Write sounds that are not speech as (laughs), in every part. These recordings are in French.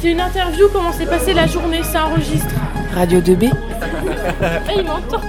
C'est une interview, comment s'est passée la journée, ça enregistre. Radio 2B. Ah, (laughs) il m'entend.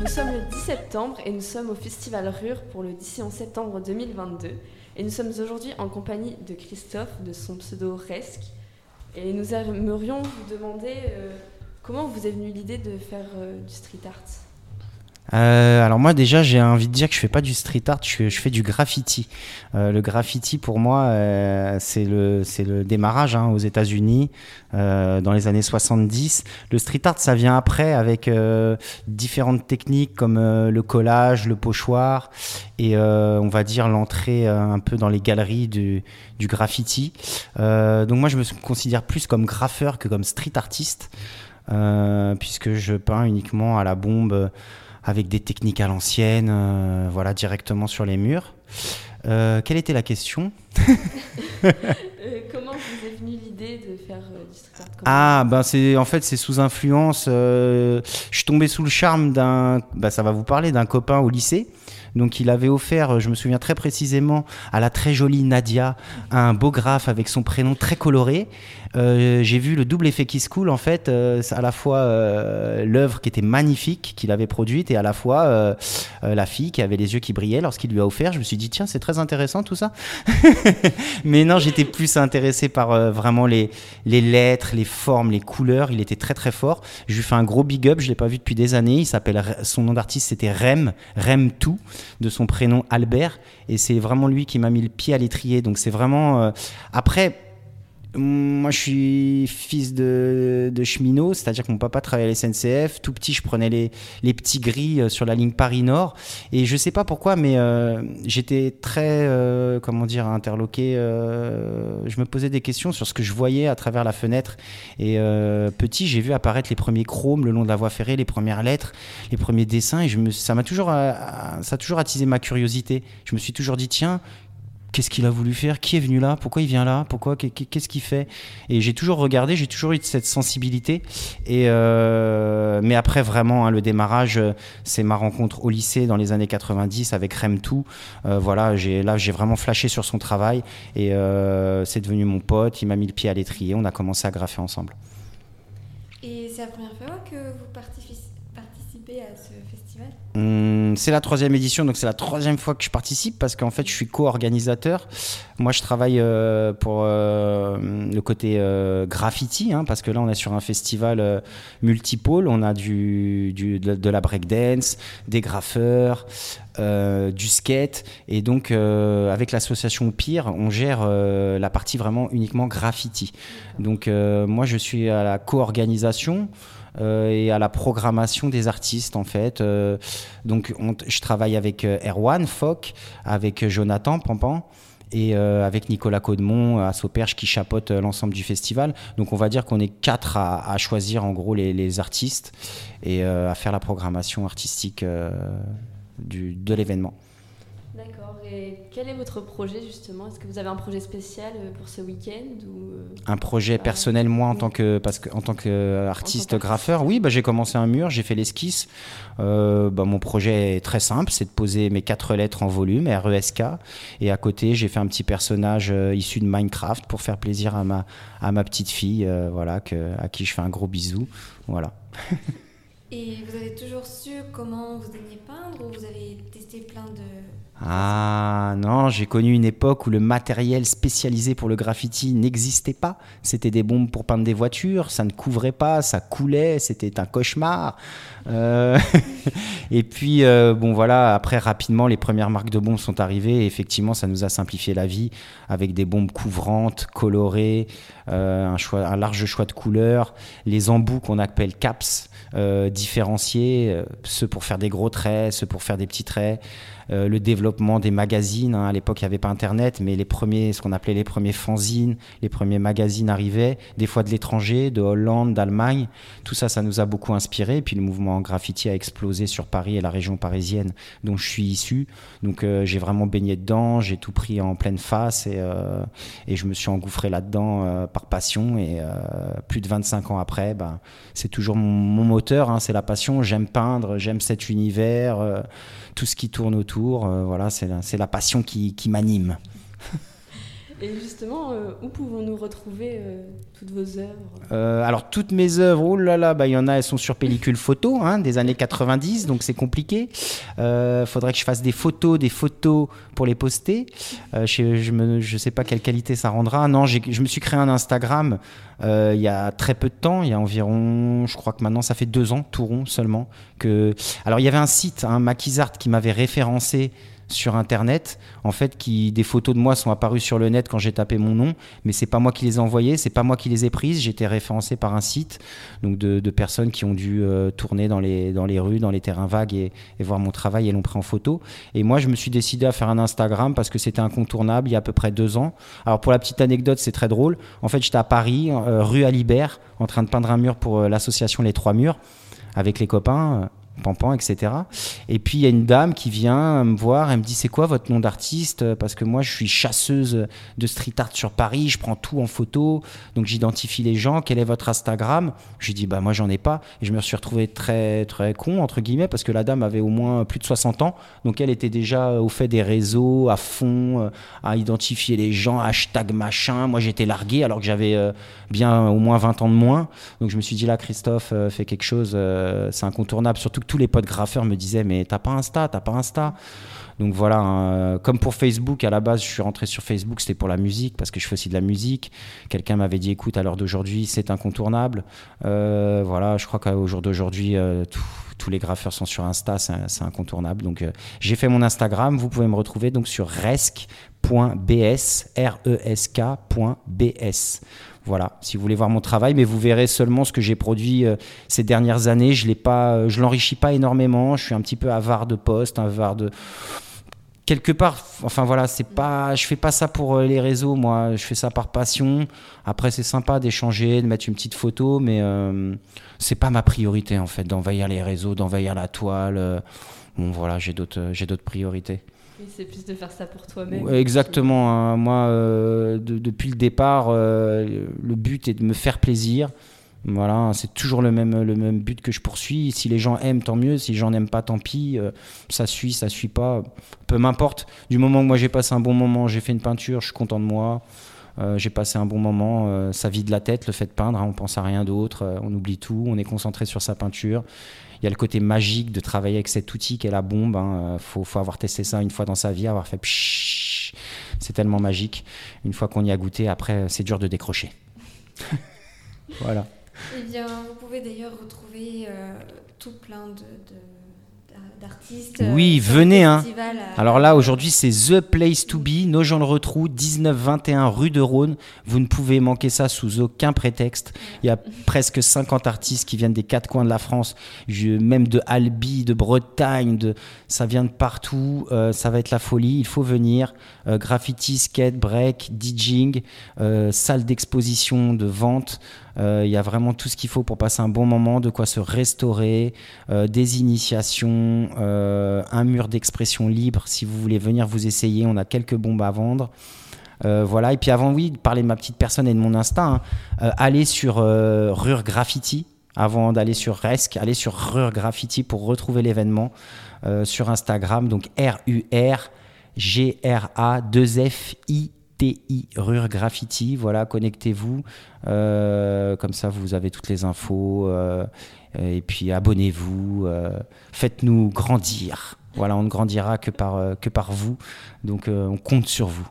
Nous sommes le 10 septembre et nous sommes au Festival Rure pour le 10 et 11 septembre 2022. Et nous sommes aujourd'hui en compagnie de Christophe, de son pseudo Resque. Et nous aimerions vous demander euh, comment vous est venue l'idée de faire euh, du street art? Euh, alors moi déjà j'ai envie de dire que je fais pas du street art, je, fais du graffiti. Euh, le graffiti pour moi euh, c'est le démarrage hein, aux États-Unis dans les années 70. Le street art ça vient après avec différentes techniques comme le collage, le pochoir et on va dire l'entrée un peu dans les galeries du, du graffiti. Donc moi je me considère plus comme graffeur que comme street artiste puisque je peins uniquement à la bombe avec des techniques à l'ancienne, euh, voilà, directement sur les murs. Euh, quelle était la question? (laughs) est venue l'idée de faire euh, du street art Comment- Ah, ben c'est en fait c'est sous influence. euh, je suis tombé sous le charme d'un, bah, ça va vous parler d'un copain au lycée. Donc il avait offert, je me souviens très précisément, à la très jolie Nadia un beau graphe avec son prénom très coloré. Euh, J'ai vu le double effet qui se coule en fait, euh, à la fois euh, l'œuvre qui était magnifique qu'il avait produite et à la fois euh, euh, la fille qui avait les yeux qui brillaient lorsqu'il lui a offert. Je me suis dit tiens c'est très intéressant tout ça. (laughs) Mais non j'étais plus intéressé par euh, vraiment les les lettres, les formes, les couleurs. Il était très très fort. Je lui fais un gros big up. Je l'ai pas vu depuis des années. Il s'appelle son nom d'artiste c'était Rem Rem Tout de son prénom Albert et c'est vraiment lui qui m'a mis le pied à l'étrier. Donc c'est vraiment euh, après. Moi, je suis fils de, de cheminot, c'est-à-dire que mon papa travaillait à la SNCF. Tout petit, je prenais les, petits gris euh, sur la ligne Paris-Nord. Et je sais pas pourquoi, mais euh, j'étais très, euh, comment dire, interloqué. je me posais des questions sur ce que je voyais à travers la fenêtre. Et petit, j'ai vu apparaître les premiers chromes le long de la voie ferrée, les premières lettres, les premiers dessins. Et ça m'a toujours, ça a toujours attisé ma curiosité. Je me suis toujours dit, tiens, qu'est-ce qu'il a voulu faire? Qui est venu là? Pourquoi il vient là? Pourquoi? Qu'est- Qu'est-ce qu'il fait? Et j'ai toujours regardé, j'ai toujours eu cette sensibilité. Et euh, mais après vraiment, hein, le démarrage, euh, c'est ma rencontre au lycée dans les années 90 avec Rem Tout. Euh, voilà, là j'ai vraiment flashé sur son travail et c'est devenu mon pote. Il m'a mis le pied à l'étrier. On a commencé à graffer ensemble. Et c'est la première fois que vous partifi- à ce festival Hum, c'est la troisième édition, donc c'est la troisième fois que je participe parce qu'en fait je suis co-organisateur. Moi je travaille euh, pour euh, le côté euh, graffiti, hein, parce que là on est sur un festival multipôle. On a du, de, la breakdance, des graffeurs, du skate, et donc avec l'association Pire, on gère la partie vraiment uniquement graffiti. Donc moi je suis à la co-organisation et à la programmation des artistes en fait. Euh, donc on- je travaille avec euh, Erwan Fock, avec euh, Jonathan Pampan et euh, avec Nicolas Caudemont à Sauperche qui chapeaute euh, l'ensemble du festival. Donc on va dire qu'on est quatre à, choisir en gros les, artistes et euh, à faire la programmation artistique euh, du, de l'événement. Et quel est votre projet justement? Est-ce que vous avez un projet spécial euh, pour ce week-end ou euh, Un projet personnel, moi, en tant que, parce que, en tant qu'artiste qu'artiste. graffeur, oui, bah, j'ai commencé un mur, j'ai fait l'esquisse. Euh, bah, mon projet est très simple, c'est de poser mes quatre lettres en volume, R-E-S-K. Et à côté, j'ai fait un petit personnage euh, issu de Minecraft pour faire plaisir à ma, à ma petite fille, euh, voilà, que, à qui je fais un gros bisou. Voilà. (laughs) Et vous avez toujours su comment vous alliez peindre ou vous avez testé plein de... Ah non, j'ai connu une époque où le matériel spécialisé pour le graffiti n'existait pas. C'était des bombes pour peindre des voitures, ça ne couvrait pas, ça coulait, c'était un cauchemar. Euh, (laughs) et puis, euh, bon voilà, après rapidement, les premières marques de bombes sont arrivées et effectivement, ça nous a simplifié la vie avec des bombes couvrantes, colorées, euh, un, large choix de couleurs, les embouts qu'on appelle caps, différenciés, ceux pour faire des gros traits, ceux pour faire des petits traits. Euh, le développement des magazines. hein. À l'époque, il n'y avait pas Internet, mais les premiers, ce qu'on appelait les premiers fanzines, les premiers magazines arrivaient, des fois de l'étranger, de Hollande, d'Allemagne. Tout ça, ça nous a beaucoup inspiré. Puis le mouvement graffiti a explosé sur Paris et la région parisienne dont je suis issu. Donc euh, j'ai vraiment baigné dedans, j'ai tout pris en pleine face et, euh, et je me suis engouffré là-dedans euh, par passion. Et euh, plus de 25 ans après, ben, c'est toujours mon, mon moteur, hein, c'est la passion. J'aime peindre, j'aime cet univers. Tout ce qui tourne autour, euh, voilà, c'est la, la passion qui m'anime. (laughs) Et justement, euh, où pouvons-nous retrouver euh, toutes vos œuvres Euh, alors toutes mes œuvres, oh là là, bah il y en a, elles sont sur pellicule photo, hein, des années 90, donc c'est compliqué. Euh, faudrait que je fasse des photos, des photos pour les poster. Je, je sais pas quelle qualité ça rendra. Non, je me suis créé un Instagram il y a très peu de temps, il y a environ, je crois que maintenant ça fait deux ans, tout rond seulement. Que, alors il y avait un site, un Maquisart, qui m'avait référencé sur internet. En fait qui des photos de moi sont apparues sur le net quand j'ai tapé mon nom mais c'est pas moi qui les ai envoyées c'est pas moi qui les ai prises. J'étais référencé par un site donc de, personnes qui ont dû euh, tourner dans les dans les rues dans les terrains vagues et, voir mon travail et l'ont pris en photo. Et moi je me suis décidé à faire un Instagram parce que c'était incontournable il y a à peu près deux ans. Alors pour la petite anecdote c'est très drôle. En fait j'étais à Paris euh, rue Alibert en train de peindre un mur pour euh, l'association les trois murs avec les copains Pampan, etc. Et puis il y a une dame qui vient me voir, elle me dit c'est quoi votre nom d'artiste? Parce que moi je suis chasseuse de street art sur Paris, je prends tout en photo, donc j'identifie les gens. Quel est votre Instagram? Je lui dis bah moi j'en ai pas. Et je me suis retrouvé très très con entre guillemets parce que la dame avait au moins plus de 60 ans, donc elle était déjà au fait des réseaux, à fond, euh, à identifier les gens, hashtag machin. Moi j'étais largué alors que j'avais euh, bien au moins 20 ans de moins. Donc je me suis dit là Christophe euh, fait quelque chose, c'est incontournable. Surtout que tous les potes graffeurs me disaient mais t'as pas Insta, t'as pas Insta. Donc voilà, hein, comme pour Facebook, à la base, je suis rentré sur Facebook, c'était pour la musique, parce que je fais aussi de la musique. Quelqu'un m'avait dit, écoute, à l'heure d'aujourd'hui, c'est incontournable. Euh, voilà, je crois qu'au jour d'aujourd'hui, euh, tous les graffeurs sont sur Insta, c'est incontournable. Donc euh, j'ai fait mon Instagram, vous pouvez me retrouver donc sur R-E-S-K.bs. Voilà, si vous voulez voir mon travail, mais vous verrez seulement ce que j'ai produit euh, ces dernières années. Je l'ai pas, euh, je l'enrichis pas énormément. Je suis un petit peu avare de posts, avare de quelque part. Enfin voilà, c'est pas, je fais pas ça pour euh, les réseaux. Moi, je fais ça par passion. Après, c'est sympa d'échanger, de mettre une petite photo, mais c'est pas ma priorité en fait d'envahir les réseaux, d'envahir la toile. Bon voilà, j'ai d'autres, j'ai d'autres priorités. C'est plus de faire ça pour toi-même. Exactement. hein. Moi, euh, de- depuis le départ, euh, le but est de me faire plaisir. Voilà, c'est toujours le même, le même but que je poursuis. Si les gens aiment, tant mieux. Si les gens n'aiment pas, tant pis. Euh, ça suit, ça suit pas. Peu m'importe. Du moment que moi j'ai passé un bon moment, j'ai fait une peinture, je suis content de moi. J'ai passé un bon moment. ça vide la tête, le fait de peindre. hein, on pense à rien d'autre. on oublie tout. On est concentré sur sa peinture. Il y a le côté magique de travailler avec cet outil qu'est la bombe. Il faut, faut avoir testé ça une fois dans sa vie, avoir fait. C'est tellement magique. Une fois qu'on y a goûté, après, c'est dur de décrocher. (laughs) voilà. Eh bien, vous pouvez d'ailleurs retrouver euh, tout plein de- d'artistes. Oui, euh, venez, le hein. à- Alors là, aujourd'hui, c'est The Place to Be, Nogent-le-Retrou, 19-21 rue de Rhône. Vous ne pouvez manquer ça sous aucun prétexte. Il y a (laughs) presque 50 artistes qui viennent des quatre coins de la France, même de Albi, de Bretagne, de... ça vient de partout. Euh, ça va être la folie. Il faut venir. Euh, graffiti, skate, break, DJing, euh, salle d'exposition, de vente. Euh, Il y a vraiment tout ce qu'il faut pour passer un bon moment, de quoi se restaurer, euh, des initiations, euh, un mur d'expression libre. Si vous voulez venir vous essayer, on a quelques bombes à vendre. Voilà, et puis avant, oui, de parler de ma petite personne et de mon instinct, hein, allez sur euh, Rure Graffiti avant d'aller sur Resk, allez sur Rure Graffiti pour retrouver l'événement sur Instagram, donc R-U-R G-R-A-2-F-I-T-I, Rure Graffiti, voilà, connectez-vous, Euh, comme ça vous avez toutes les infos, euh, et puis abonnez-vous, euh, faites-nous grandir. Voilà, on ne grandira que par, que par vous, donc on compte sur vous.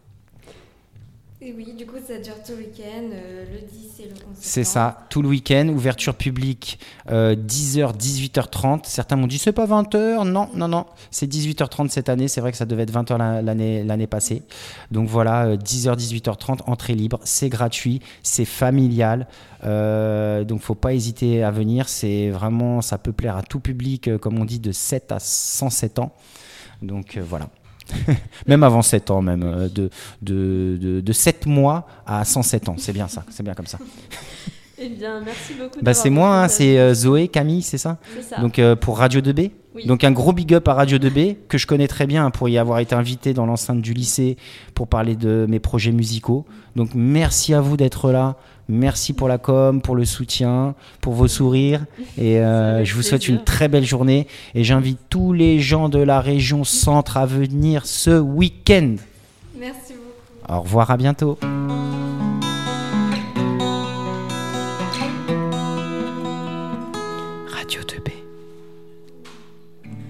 Et oui, du coup, ça dure tout le week-end. euh, le 10 et le 11 C'est ça, tout le week-end, ouverture publique euh, 10h, 18h30. Certains m'ont dit c'est pas 20h. Non, non, non, c'est 18h30 cette année. C'est vrai que ça devait être 20h la- l'année l'année passée. Donc voilà, euh, 10h, 18h30, entrée libre, c'est gratuit, c'est familial. Euh, donc faut pas hésiter à venir. C'est vraiment, ça peut plaire à tout public, euh, comme on dit, de 7 à 107 ans. Donc euh, voilà. (laughs) même avant 7 ans, même. euh, de, de, de, de 7 mois à 107 ans. C'est bien ça, c'est bien comme ça. (laughs) Eh bien, merci beaucoup. Bah, c'est moi, hein, partagé. c'est euh, Zoé, Camille, c'est ça C'est ça. Donc euh, pour Radio 2B Oui. Donc un gros big up à Radio 2B, que je connais très bien hein, pour y avoir été invité dans l'enceinte du lycée pour parler de mes projets musicaux. Donc merci à vous d'être là. Merci pour la com, pour le soutien, pour vos sourires. Et euh, je vous souhaite une très belle journée. Et j'invite tous les gens de la région centre à venir ce week-end. Merci beaucoup. Au revoir, à bientôt.